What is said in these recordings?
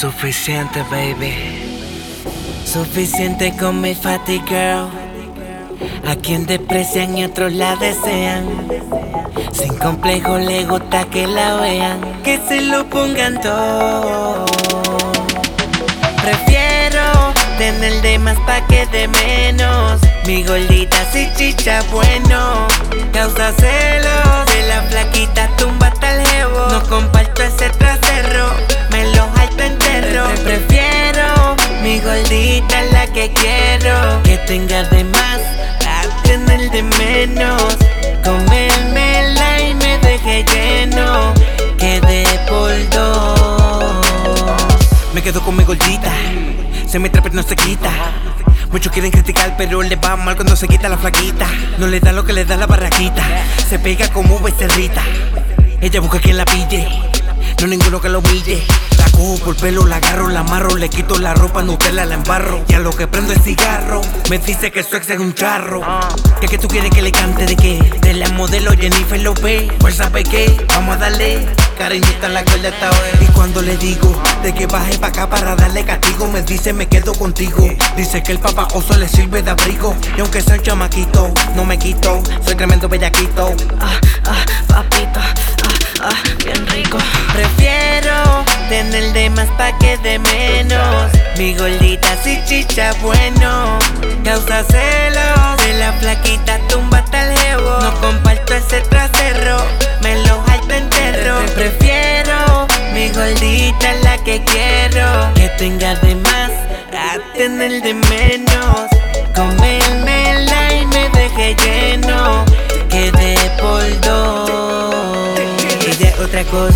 Suficiente, baby. Suficiente con mi fatty girl. A quien desprecian y otros la desean. Sin complejo le gusta que la vean. Que se lo pongan todo. Prefiero tener de más pa' que de menos. Mi gordita si chicha bueno. Causa celos. De la flaquita quiero. Que tenga de más a tener de menos. Comérmela y me deje lleno. Quede por dos. Me quedo con mi gordita, se me trepa y no se quita. Muchos quieren criticar, pero le va mal cuando se quita la flaquita. No le da lo que le da la barraquita, se pega como becerrita. Ella busca quien la pille, no ninguno que lo humille. La cojo por pelo, la agarro, la amarro, le quito la ropa, Nutella la embarro. Y a lo que prendo el cigarro, me dice que su ex es un charro. ¿Qué que tú quieres que le cante de qué? De la modelo Jennifer Lopez, fuerza qué? vamos a darle. Cariñita en la cuerda esta vez. Y cuando le digo de que baje pa' acá para darle castigo, me dice me quedo contigo. Dice que el papá oso le sirve de abrigo. Y aunque soy chamaquito, no me quito. Soy tremendo bellaquito. Ah, Prefiero tener de más pa' que de menos. Mi gordita si chicha bueno. Causa celos. De la flaquita tumba tal jevo. No comparto ese trasero. Me lo alto entero. Te prefiero. Mi gordita es la que quiero. Que tenga de más a tener de menos. Comérmela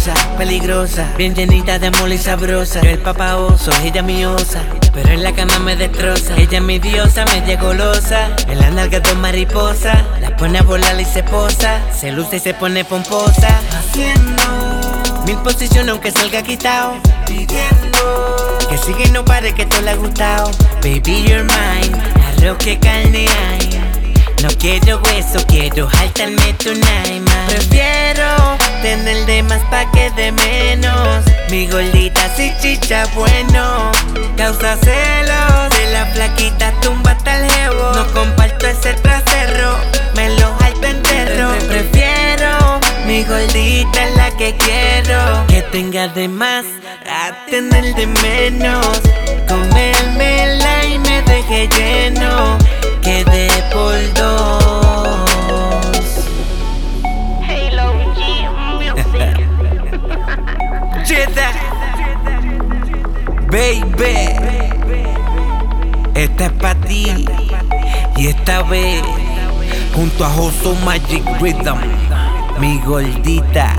cosa, peligrosa, bien llenita de amor y sabrosa. Yo el papá oso, ella mi osa, pero en la cama me destroza. Ella es mi diosa, media golosa, en la nalga dos mariposas. La pone a volar y se posa, se luce y se pone pomposa. Haciendo mil posiciones aunque salga quitado. Pidiendo que sigue y no pare que todo le ha gustado. Baby, you're mine, arroz que carne hay. No quiero hueso, quiero saltarme tu naima. Prefiero Mi gordita si chicha bueno. Causa celos. De la flaquita tumba tal jevo. No comparto ese trasero. Me lo alto entero. Te prefiero. Mi gordita es la que quiero. Que tenga de más a tener de menos. Baby, esta es para ti. Y esta vez, junto a Joso Magic Rhythm, mi gordita.